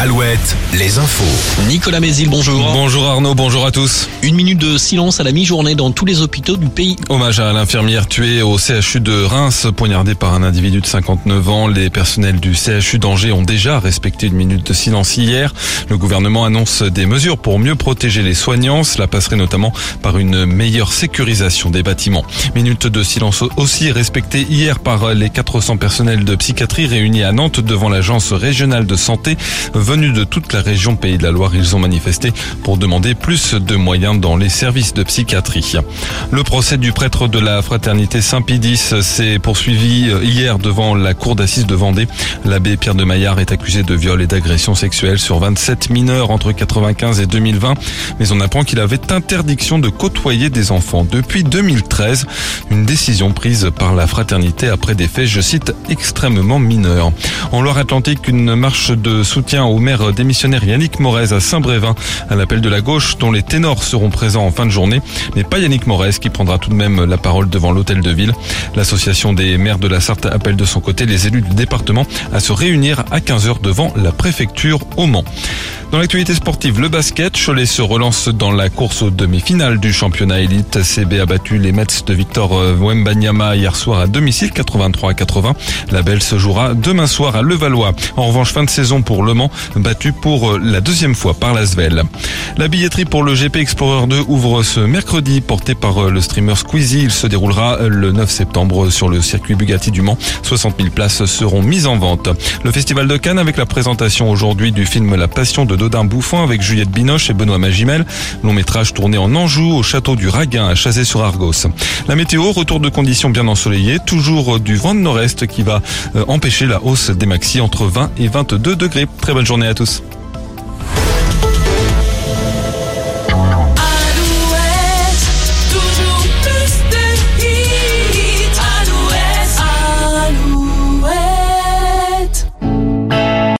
Alouette, les infos. Nicolas Mézil, bonjour. Bonjour Arnaud, bonjour à tous. Une minute de silence à la mi-journée dans tous les hôpitaux du pays. Hommage à l'infirmière tuée au CHU de Reims, poignardée par un individu de 59 ans. Les personnels du CHU d'Angers ont déjà respecté une minute de silence hier. Le gouvernement annonce des mesures pour mieux protéger les soignants. Cela passerait notamment par une meilleure sécurisation des bâtiments. Minute de silence aussi respectée hier par les 400 personnels de psychiatrie réunis à Nantes devant l'agence régionale de santé venus de toute la région Pays de la Loire. Ils ont manifesté pour demander plus de moyens dans les services de psychiatrie. Le procès du prêtre de la fraternité Saint-Pidis s'est poursuivi hier devant la cour d'assises de Vendée. L'abbé Pierre de Maillard est accusé de viol et d'agression sexuelle sur 27 mineurs entre 95 et 2020. Mais on apprend qu'il avait interdiction de côtoyer des enfants depuis 2013. Une décision prise par la fraternité après des faits, je cite, extrêmement mineurs. En Loire-Atlantique, une marche de soutien au maire démissionnaire Yannick Morez à Saint-Brévin à l'appel de la gauche dont les ténors seront présents en fin de journée, mais pas Yannick Morez qui prendra tout de même la parole devant l'hôtel de ville. L'association des maires de la Sarthe appelle de son côté les élus du département à se réunir à 15h devant la préfecture au Mans. Dans l'actualité sportive, le basket, Cholet se relance dans la course aux demi-finales du championnat élite. CB a battu les Mets de Victor Wembanyama hier soir à domicile 83 à 80. La belle se jouera demain soir à Levallois. En revanche, fin de saison pour Le Mans, battu pour la deuxième fois par l'Asvel. La billetterie pour le GP Explorer 2 ouvre ce mercredi, porté par le streamer Squeezie. Il se déroulera le 9 septembre sur le circuit Bugatti du Mans. 60 000 places seront mises en vente. Le Festival de Cannes avec la présentation aujourd'hui du film La Passion de Dodin Bouffon avec Juliette Binoche et Benoît Magimel. Long métrage tourné en Anjou au château du Raguin à Chazé-sur-Argos. La météo, retour de conditions bien ensoleillées, toujours du vent de nord-est qui va empêcher la hausse des maxi entre 20 et 22 degrés. Très bonne journée à tous.